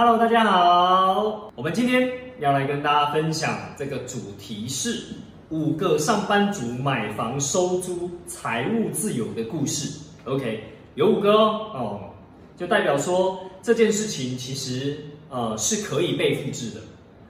Hello，大家好，我们今天要来跟大家分享这个主题是五个上班族买房收租财务自由的故事。OK，有五个哦，哦，就代表说这件事情其实呃是可以被复制的，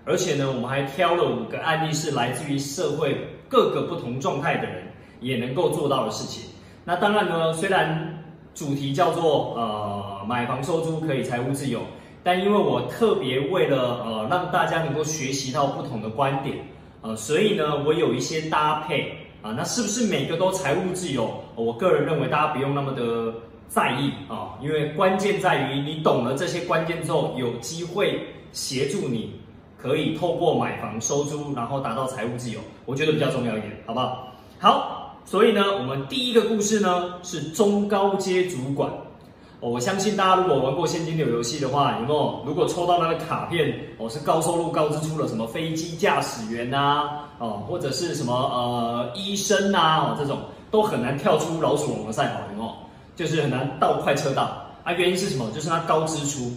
而且呢，我们还挑了五个案例是来自于社会各个不同状态的人也能够做到的事情。那当然呢，虽然主题叫做呃买房收租可以财务自由。但因为我特别为了呃让大家能够学习到不同的观点，呃，所以呢，我有一些搭配啊，那是不是每个都财务自由？我个人认为大家不用那么的在意啊，因为关键在于你懂了这些关键之后，有机会协助你可以透过买房收租，然后达到财务自由，我觉得比较重要一点，好不好？好，所以呢，我们第一个故事呢是中高阶主管。我相信大家如果玩过现金流游戏的话，有没有？如果抽到那个卡片，哦，是高收入高支出的，什么飞机驾驶员呐，哦，或者是什么呃医生呐，哦，这种都很难跳出老鼠笼的赛跑，有没有？就是很难到快车道啊。原因是什么？就是它高支出。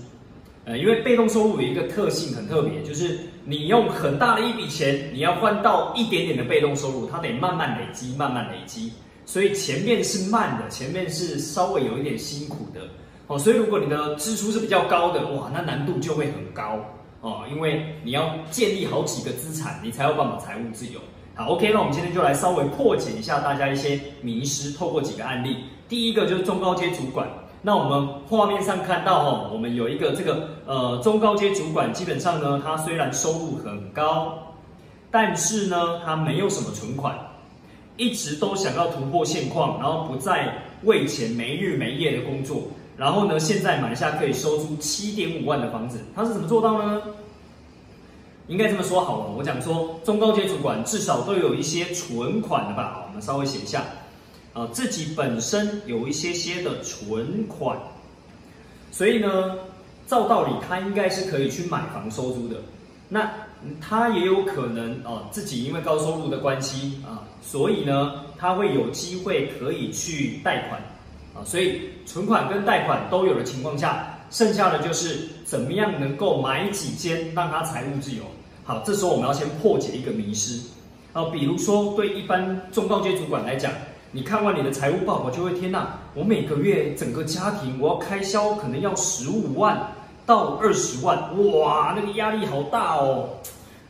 呃，因为被动收入有一个特性很特别，就是你用很大的一笔钱，你要换到一点点的被动收入，它得慢慢累积，慢慢累积。所以前面是慢的，前面是稍微有一点辛苦的哦。所以如果你的支出是比较高的，哇，那难度就会很高哦，因为你要建立好几个资产，你才有办法财务自由。好，OK，那我们今天就来稍微破解一下大家一些迷失，透过几个案例。第一个就是中高阶主管，那我们画面上看到哈，我们有一个这个呃中高阶主管，基本上呢，他虽然收入很高，但是呢，他没有什么存款。一直都想要突破现况，然后不再为钱没日没夜的工作，然后呢，现在买下可以收租七点五万的房子，他是怎么做到呢？应该这么说好了，我讲说中高阶主管至少都有一些存款的吧？我们稍微写一下，啊，自己本身有一些些的存款，所以呢，照道理他应该是可以去买房收租的。那他也有可能哦，自己因为高收入的关系啊，所以呢，他会有机会可以去贷款啊，所以存款跟贷款都有的情况下，剩下的就是怎么样能够买几间让他财务自由。好，这时候我们要先破解一个迷失啊，比如说对一般中高阶主管来讲，你看完你的财务报告就会天呐，我每个月整个家庭我要开销可能要十五万。到二十万，哇，那个压力好大哦，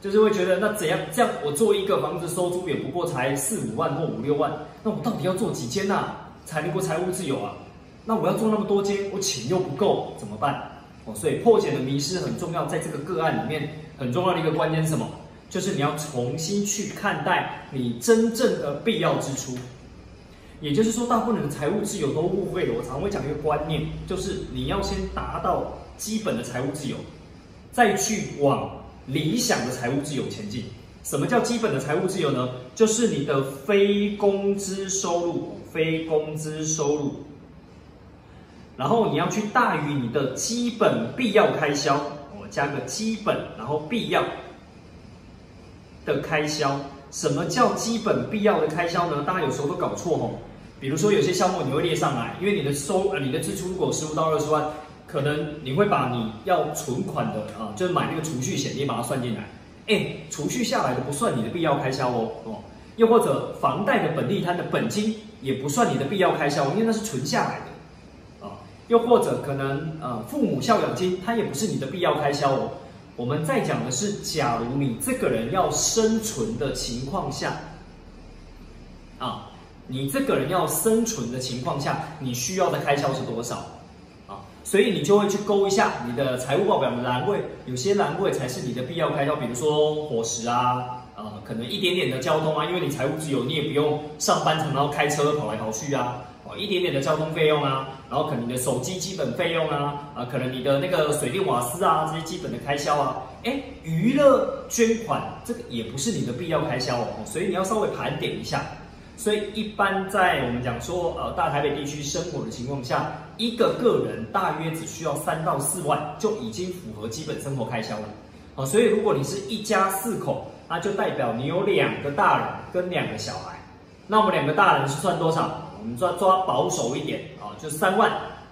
就是会觉得那怎样？这样我做一个房子收租也不过才四五万或五六万，那我到底要做几间呐，才能够财务自由啊？那我要做那么多间，我钱又不够，怎么办？哦，所以破解的迷失很重要，在这个个案里面很重要的一个关键是什么？就是你要重新去看待你真正的必要支出。也就是说，大部分人的财务自由都误会了。我常会讲一个观念，就是你要先达到。基本的财务自由，再去往理想的财务自由前进。什么叫基本的财务自由呢？就是你的非工资收入，非工资收入，然后你要去大于你的基本必要开销。我加个基本，然后必要的开销。什么叫基本必要的开销呢？大家有时候都搞错哦。比如说有些项目你会列上来，因为你的收呃你的支出如果十五到二十万。可能你会把你要存款的啊，就是买那个储蓄险，你把它算进来，哎，储蓄下来的不算你的必要开销哦，哦，又或者房贷的本利摊的本金也不算你的必要开销，因为那是存下来的，啊，又或者可能呃父母孝养金，它也不是你的必要开销哦。我们在讲的是，假如你这个人要生存的情况下，啊，你这个人要生存的情况下，你需要的开销是多少？所以你就会去勾一下你的财务报表的栏位，有些栏位才是你的必要开销，比如说伙食啊，呃，可能一点点的交通啊，因为你财务自由，你也不用上班常常开车跑来跑去啊，哦，一点点的交通费用啊，然后可能你的手机基本费用啊，啊，可能你的那个水电瓦斯啊这些基本的开销啊，哎，娱乐捐款这个也不是你的必要开销哦，所以你要稍微盘点一下。所以一般在我们讲说，呃，大台北地区生活的情况下，一个个人大约只需要三到四万，就已经符合基本生活开销了。好，所以如果你是一家四口，那就代表你有两个大人跟两个小孩。那我们两个大人是算多少？我们抓抓保守一点啊，就三万，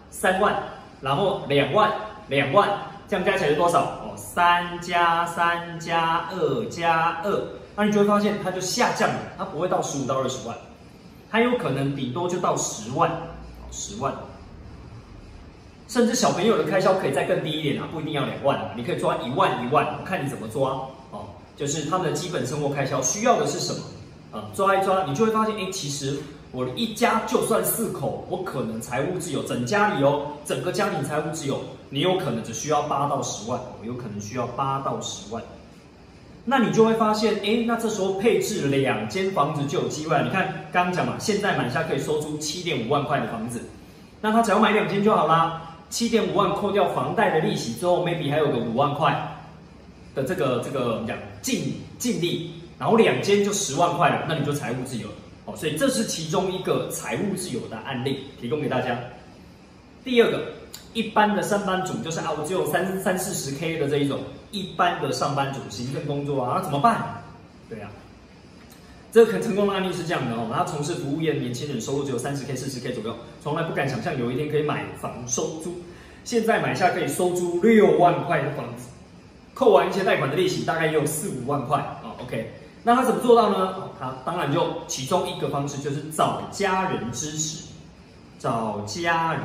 三万，然后两万，两万，这样加起来是多少？哦，三加三加二加二，那你就会发现它就下降了，它不会到十五到二十万，它有可能顶多就到十万，十万。甚至小朋友的开销可以再更低一点啊，不一定要两万，你可以抓一万一万，看你怎么抓哦。就是他们的基本生活开销需要的是什么啊？抓一抓，你就会发现，哎，其实我一家就算四口，我可能财务自由，整家里哦，整个家庭财务自由，你有可能只需要八到十万，我有可能需要八到十万。那你就会发现，哎，那这时候配置两间房子就有机会了。你看刚刚讲嘛，现在买下可以收租七点五万块的房子，那他只要买两间就好啦。七点五万扣掉房贷的利息之后，maybe 还有个五万块的这个这个讲净净利，然后两间就十万块了，那你就财务自由了哦。所以这是其中一个财务自由的案例，提供给大家。第二个，一般的上班族就是啊，我只有三三四十 K 的这一种一般的上班族，行政工作啊，那怎么办？对呀。这个很成功的案例是这样的哦，他从事服务业的年轻人，收入只有三十 K、四十 K 左右，从来不敢想象有一天可以买房收租。现在买下可以收租六万块的房子，扣完一些贷款的利息，大概也有四五万块啊。OK，那他怎么做到呢？他当然就其中一个方式就是找家人支持，找家人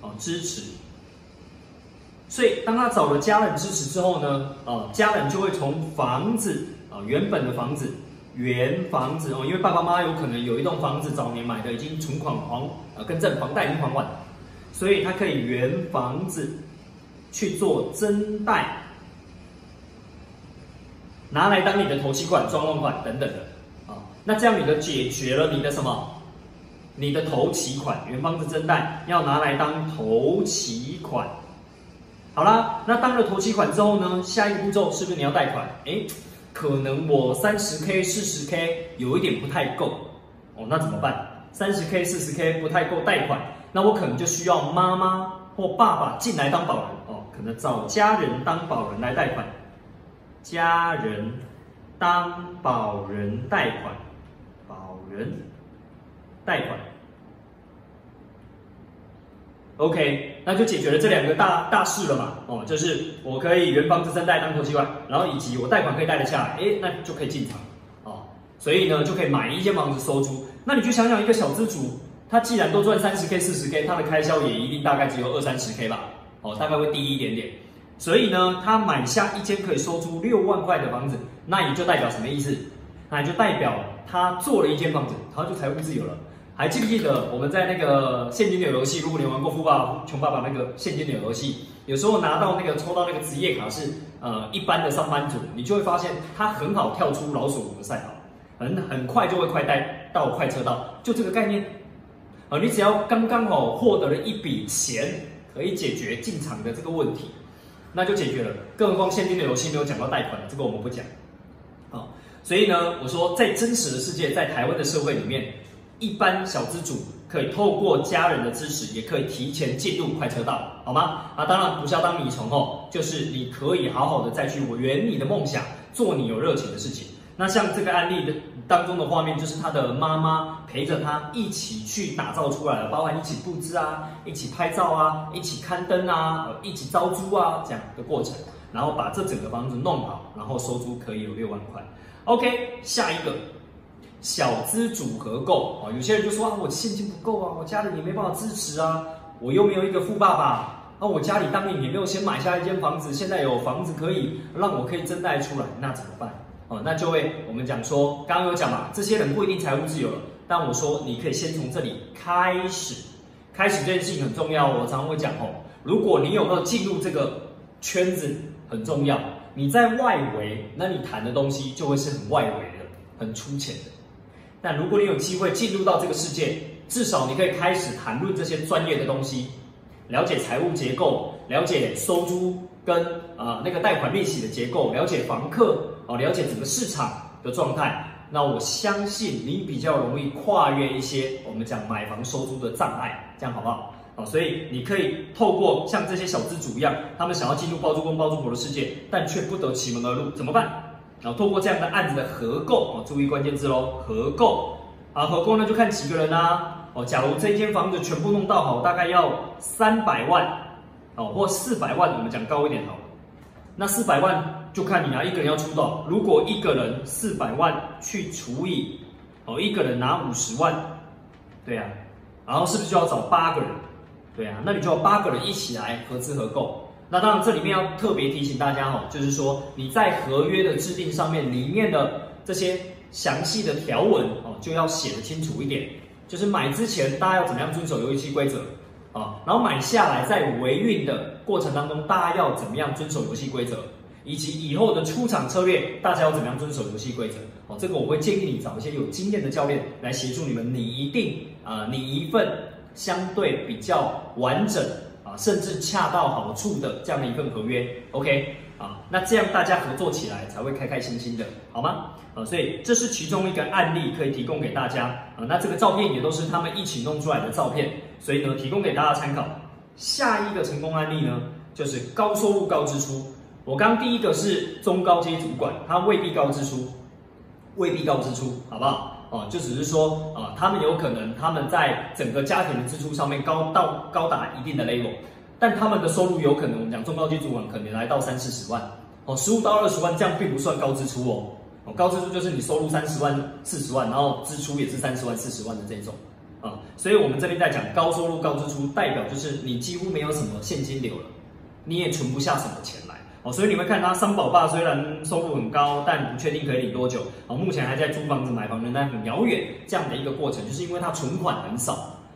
哦支持。所以当他找了家人支持之后呢，啊，家人就会从房子啊原本的房子。原房子哦，因为爸爸妈妈有可能有一栋房子早年买的，已经存款还呃跟正房贷已经还完，所以他可以原房子去做增贷，拿来当你的头期款、装潢款等等的啊。那这样你的解决了你的什么？你的头期款原房子增贷要拿来当头期款。好啦，那当了头期款之后呢，下一个步骤是不是你要贷款？哎。可能我三十 K、四十 K 有一点不太够哦，那怎么办？三十 K、四十 K 不太够贷款，那我可能就需要妈妈或爸爸进来当保人哦，可能找家人当保人来贷款，家人当保人贷款，保人贷款。OK，那就解决了这两个大大事了嘛？哦，就是我可以原房子增贷当头期款，然后以及我贷款可以贷得下来，哎，那就可以进场哦。所以呢，就可以买一间房子收租。那你就想想，一个小资主，他既然都赚三十 K、四十 K，他的开销也一定大概只有二三十 K 吧？哦，大概会低一点点。所以呢，他买下一间可以收租六万块的房子，那也就代表什么意思？那也就代表他做了一间房子，他就财务自由了。还记不记得我们在那个现金流游戏？如果你玩过《富爸爸穷爸爸》那个现金流游戏，有时候拿到那个抽到那个职业卡是呃一般的上班族，你就会发现它很好跳出老鼠的赛道，很很快就会快带到快车道，就这个概念啊，你只要刚刚好获得了一笔钱，可以解决进场的这个问题，那就解决了。更何况现金流游戏没有讲到贷款，这个我们不讲。好，所以呢，我说在真实的世界，在台湾的社会里面。一般小资主可以透过家人的支持，也可以提前进入快车道，好吗？啊，当然不是要当米虫哦，就是你可以好好的再去圆你的梦想，做你有热情的事情。那像这个案例的当中的画面，就是他的妈妈陪着他一起去打造出来的，包含一起布置啊，一起拍照啊，一起刊登啊，一起招租啊这样的过程，然后把这整个房子弄好，然后收租可以有六万块。OK，下一个。小资组合购啊，有些人就说啊，我现金不够啊，我家里也没办法支持啊，我又没有一个富爸爸，那我家里当年也没有先买下一间房子，现在有房子可以让我可以增贷出来，那怎么办？哦，那就会我们讲说，刚刚有讲嘛，这些人不一定财务自由了，但我说你可以先从这里开始，开始这件事情很重要，我常常会讲哦，如果你有没有进入这个圈子很重要，你在外围，那你谈的东西就会是很外围的，很粗浅的。但如果你有机会进入到这个世界，至少你可以开始谈论这些专业的东西，了解财务结构，了解收租跟啊那个贷款利息的结构，了解房客哦，了解整个市场的状态。那我相信你比较容易跨越一些我们讲买房收租的障碍，这样好不好？啊，所以你可以透过像这些小资主一样，他们想要进入包租公包租婆的世界，但却不得其门而入，怎么办？然后透过这样的案子的合购哦，注意关键字喽，合购啊，合购呢就看几个人啊哦，假如这间房子全部弄到好，大概要三百万，哦，或四百万，我们讲高一点好了。那四百万就看你拿一个人要出多少。如果一个人四百万去除以哦，一个人拿五十万，对呀，然后是不是就要找八个人？对啊，那你就要八个人一起来合资合购。那当然，这里面要特别提醒大家哈，就是说你在合约的制定上面，里面的这些详细的条文哦，就要写的清楚一点。就是买之前大家要怎么样遵守游戏规则啊，然后买下来在维运的过程当中，大家要怎么样遵守游戏规则，以及以后的出场策略，大家要怎么样遵守游戏规则哦。这个我会建议你找一些有经验的教练来协助你们，你一定啊，你一份相对比较完整。甚至恰到好处的这样的一份合约，OK 啊，那这样大家合作起来才会开开心心的，好吗？啊，所以这是其中一个案例可以提供给大家啊。那这个照片也都是他们一起弄出来的照片，所以呢，提供给大家参考。下一个成功案例呢，就是高收入高支出。我刚第一个是中高阶主管，他未必高支出，未必高支出，好不好？哦，就只是说啊，他们有可能他们在整个家庭的支出上面高到高达一定的 level，但他们的收入有可能，我们讲中高级主管可能来到三四十万，哦，十五到二十万这样并不算高支出哦，哦，高支出就是你收入三十万、四十万，然后支出也是三十万、四十万的这种啊，所以我们这边在讲高收入高支出，代表就是你几乎没有什么现金流了，你也存不下什么钱来。哦，所以你会看他三宝爸虽然收入很高，但不确定可以领多久。哦，目前还在租房子、买房，仍然很遥远。这样的一个过程，就是因为他存款很少。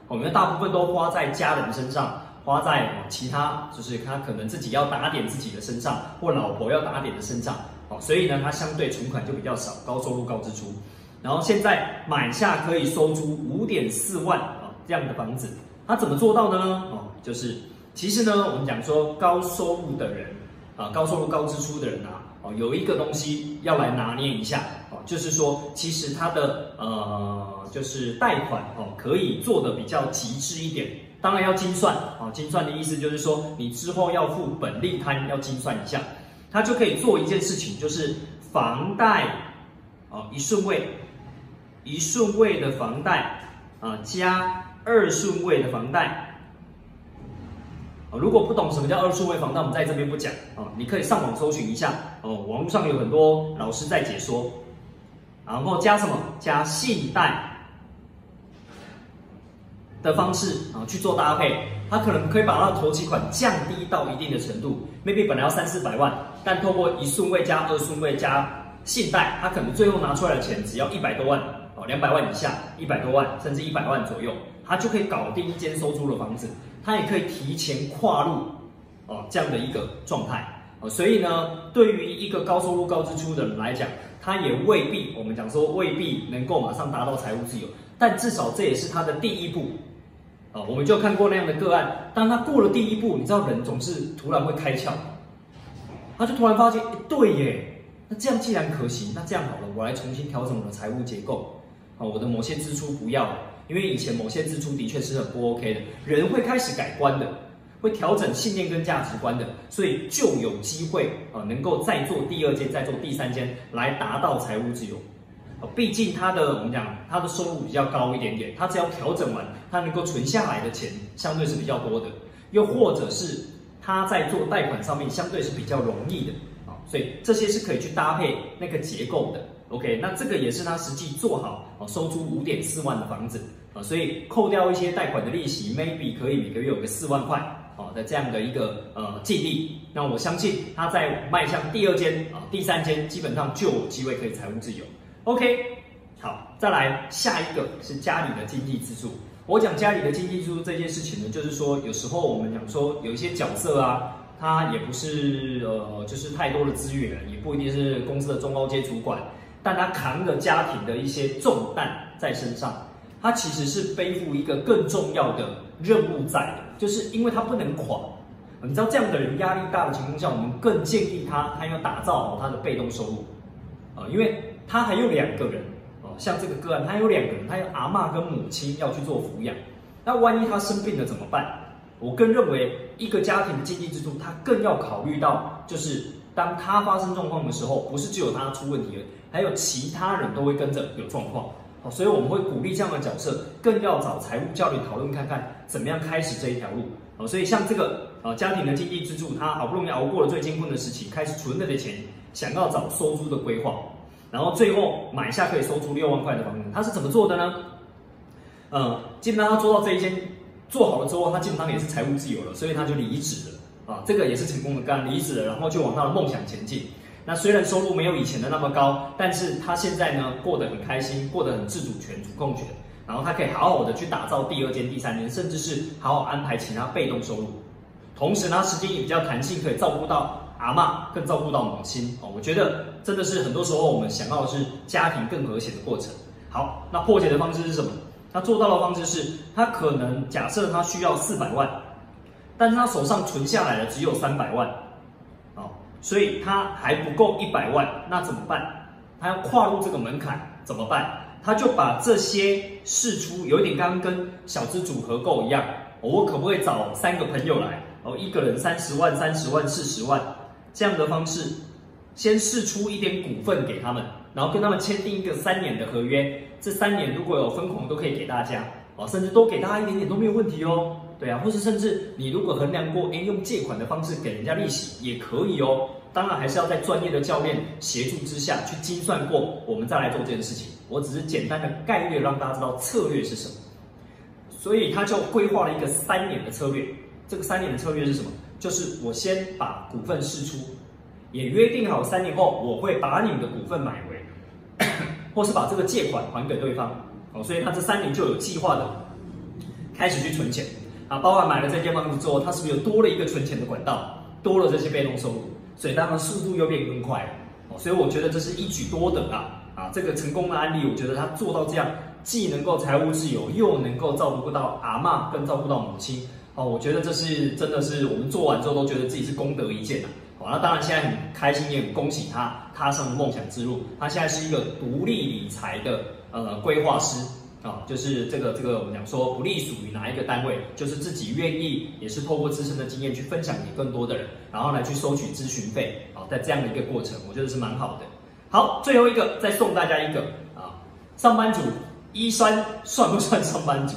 哦，因为大部分都花在家人身上，花在其他，就是他可能自己要打点自己的身上，或老婆要打点的身上。哦，所以呢，他相对存款就比较少，高收入高支出。然后现在买下可以收租五点四万啊这样的房子，他怎么做到的呢？哦，就是其实呢，我们讲说高收入的人。啊，高收入高支出的人啊，哦，有一个东西要来拿捏一下，哦，就是说，其实他的呃，就是贷款哦，可以做的比较极致一点，当然要精算，啊，精算的意思就是说，你之后要付本利摊要精算一下，他就可以做一件事情，就是房贷，哦，一顺位，一顺位的房贷啊，加二顺位的房贷。啊，如果不懂什么叫二顺位房那，我们在这边不讲啊，你可以上网搜寻一下哦，网络上有很多老师在解说。然后加什么？加信贷的方式啊去做搭配，他可能可以把他的头期款降低到一定的程度，maybe 本来要三四百万，但透过一顺位加二顺位加信贷，他可能最后拿出来的钱只要一百多万哦，两百万以下，一百多万甚至一百万左右，他就可以搞定一间收租的房子。它也可以提前跨入哦这样的一个状态哦，所以呢，对于一个高收入高支出的人来讲，他也未必我们讲说未必能够马上达到财务自由，但至少这也是他的第一步啊。我们就看过那样的个案，当他过了第一步，你知道人总是突然会开窍，他就突然发现，对耶，那这样既然可行，那这样好了，我来重新调整我的财务结构啊，我的某些支出不要了。因为以前某些支出的确是很不 OK 的，人会开始改观的，会调整信念跟价值观的，所以就有机会啊，能够再做第二间，再做第三间，来达到财务自由。啊，毕竟他的我们讲他的收入比较高一点点，他只要调整完，他能够存下来的钱相对是比较多的，又或者是他在做贷款上面相对是比较容易的啊，所以这些是可以去搭配那个结构的。OK，那这个也是他实际做好啊，收租五点四万的房子。啊，所以扣掉一些贷款的利息，maybe 可以每个月有个四万块，好的这样的一个呃净利。那我相信他在迈向第二间啊、第三间，基本上就有机会可以财务自由。OK，好，再来下一个是家里的经济支柱。我讲家里的经济支柱这件事情呢，就是说有时候我们讲说有一些角色啊，他也不是呃就是太多的资源，也不一定是公司的中高阶主管，但他扛着家庭的一些重担在身上。他其实是背负一个更重要的任务在的，就是因为他不能垮。你知道这样的人压力大的情况下，我们更建议他，他要打造好他的被动收入啊，因为他还有两个人啊，像这个个案，他有两个人，他有阿妈跟母亲要去做抚养。那万一他生病了怎么办？我更认为一个家庭的经济支柱，他更要考虑到，就是当他发生状况的时候，不是只有他出问题了，还有其他人都会跟着有状况。好，所以我们会鼓励这样的角色，更要找财务教练讨论看看怎么样开始这一条路。好，所以像这个啊，家庭的经济支柱，他好不容易熬过了最艰困的时期，开始存了的钱，想要找收租的规划，然后最后买下可以收租六万块的房子，他是怎么做的呢？嗯，基本上他做到这一间做好了之后，他基本上也是财务自由了，所以他就离职了啊，这个也是成功的干离职了，然后就往他的梦想前进。那虽然收入没有以前的那么高，但是他现在呢过得很开心，过得很自主权、主控权，然后他可以好好的去打造第二间、第三间，甚至是好好安排其他被动收入。同时呢，时间也比较弹性，可以照顾到阿妈，更照顾到母亲哦。我觉得真的是很多时候我们想要的是家庭更和谐的过程。好，那破解的方式是什么？他做到的方式是，他可能假设他需要四百万，但是他手上存下来的只有三百万。所以他还不够一百万，那怎么办？他要跨入这个门槛怎么办？他就把这些试出，有一点刚刚跟小资组合购一样，我可不可以找三个朋友来？哦，一个人三十万、三十万、四十万这样的方式，先试出一点股份给他们，然后跟他们签订一个三年的合约。这三年如果有分红，都可以给大家哦，甚至多给大家一点点都没有问题哦。对啊，或是甚至你如果衡量过，哎，用借款的方式给人家利息也可以哦。当然还是要在专业的教练协助之下去精算过，我们再来做这件事情。我只是简单的概略让大家知道策略是什么。所以他就规划了一个三年的策略。这个三年的策略是什么？就是我先把股份释出，也约定好三年后我会把你的股份买回，或是把这个借款还给对方。哦，所以他这三年就有计划的开始去存钱。啊，包含买了这间房子之后，他是不是又多了一个存钱的管道，多了这些被动收入，所以当然速度又变更快了。哦，所以我觉得这是一举多得啊！啊，这个成功的案例，我觉得他做到这样，既能够财务自由，又能够照顾到阿妈，更照顾到母亲。哦，我觉得这是真的是我们做完之后都觉得自己是功德一件啊。好，那当然现在很开心，也很恭喜他踏上了梦想之路。他现在是一个独立理财的呃规划师。啊，就是这个这个，我们讲说不隶属于哪一个单位，就是自己愿意，也是透过自身的经验去分享给更多的人，然后来去收取咨询费。啊，在这样的一个过程，我觉得是蛮好的。好，最后一个再送大家一个啊，上班族医生算不算上班族？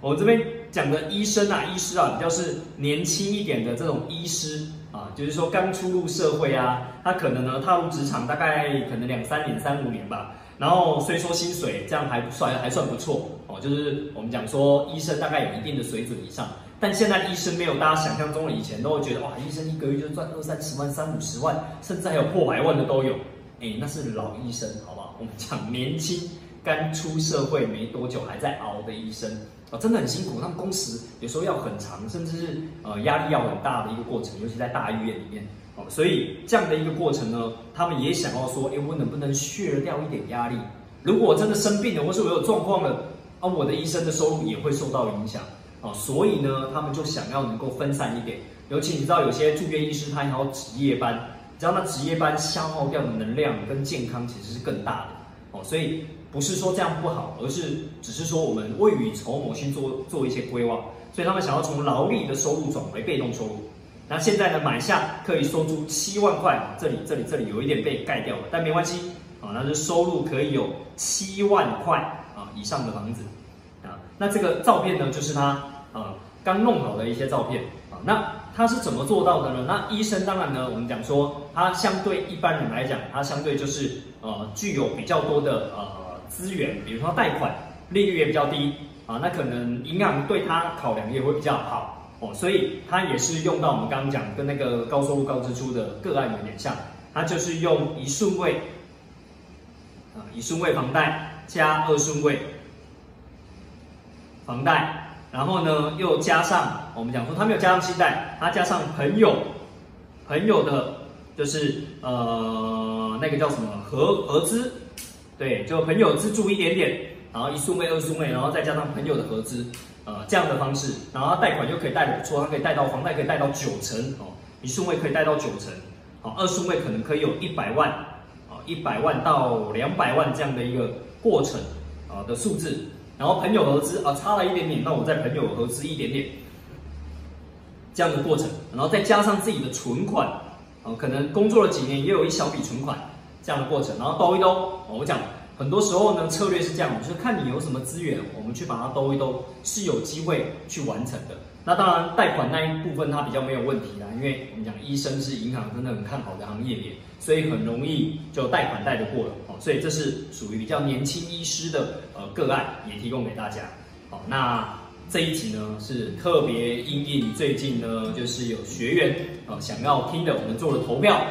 我这边讲的医生啊，医师啊，比较是年轻一点的这种医师啊，就是说刚出入社会啊，他可能呢踏入职场大概可能两三年、三五年吧。然后虽说薪水这样还不算还算不错哦，就是我们讲说医生大概有一定的水准以上，但现在医生没有大家想象中的以前都会觉得哇，医生一个月就赚二三十万、三五十万，甚至还有破百万的都有。哎，那是老医生，好不好？我们讲年轻刚出社会没多久还在熬的医生啊，真的很辛苦，他们工时有时候要很长，甚至是呃压力要很大的一个过程，尤其在大医院里面。哦，所以这样的一个过程呢，他们也想要说，哎，我能不能削掉一点压力？如果我真的生病了，或是我有状况了，啊，我的医生的收入也会受到影响。哦，所以呢，他们就想要能够分散一点。尤其你知道，有些住院医师他要值夜班，你知道那值夜班消耗掉的能量跟健康其实是更大的。哦，所以不是说这样不好，而是只是说我们未雨绸缪，先做做一些规划。所以他们想要从劳力的收入转为被动收入。那现在呢，买下可以收租七万块，这里这里这里有一点被盖掉了，但没关系啊，那是收入可以有七万块啊以上的房子啊。那这个照片呢，就是他啊刚弄好的一些照片啊。那他是怎么做到的呢？那医生当然呢，我们讲说他相对一般人来讲，他相对就是呃具有比较多的呃资源，比如说贷款利率也比较低啊，那可能银行对他考量也会比较好。哦，所以它也是用到我们刚刚讲跟那个高收入高支出的个案有点像，它就是用一顺位啊，一顺位房贷加二顺位房贷，然后呢又加上我们讲说他没有加上信贷，他加上朋友朋友的，就是呃那个叫什么合合资，对，就朋友资助一点点，然后一顺位二顺位，然后再加上朋友的合资。呃，这样的方式，然后贷款又可以贷的不错，它可以贷到房贷可以贷到九成哦，一顺位可以贷到九成，好，二顺位可能可以有一百万，啊，一百万到两百万这样的一个过程啊的数字，然后朋友合资啊差了一点点，那我再朋友合资一点点，这样的过程，然后再加上自己的存款，啊，可能工作了几年也有一小笔存款，这样的过程，然后兜一兜，我讲。很多时候呢，策略是这样，就是看你有什么资源，我们去把它兜一兜，是有机会去完成的。那当然，贷款那一部分它比较没有问题啦，因为我们讲医生是银行真的很看好的行业别，所以很容易就贷款贷得过了哦。所以这是属于比较年轻医师的呃个案，也提供给大家。好，那这一集呢是特别因应最近呢就是有学员啊想要听的，我们做了投票，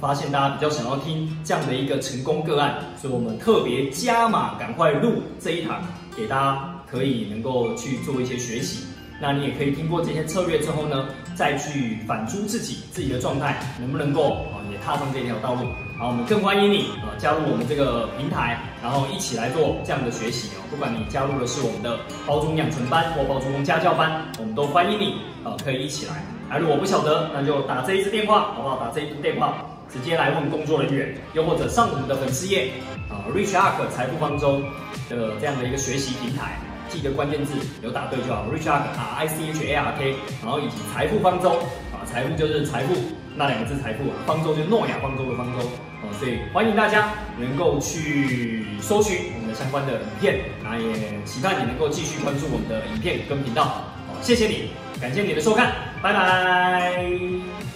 发现大家比较想要听这样的一个成功个案，所以我们特别加码，赶快录这一堂，给大家可以能够去做一些学习。那你也可以听过这些策略之后呢，再去反诸自己自己的状态，能不能够啊也踏上这条道路？好，我们更欢迎你啊加入我们这个平台，然后一起来做这样的学习哦。不管你加入的是我们的包中养成班或包中家教班，我们都欢迎你啊，可以一起来。啊，如果不晓得，那就打这一支电话，好不好？打这一支电话，直接来问工作人员，又或者上我们的粉丝页啊，Rich Ark 财富方舟的这样的一个学习平台。记得关键字有打对就好，Rich Ark 啊，I C H A R K，然后以及财富方舟啊，财富就是财富那两个字财富啊，方舟就是诺亚方舟的方舟啊，所以欢迎大家能够去搜寻我们的相关的影片，那也期待你能够继续关注我们的影片跟频道，好，谢谢你，感谢你的收看，拜拜。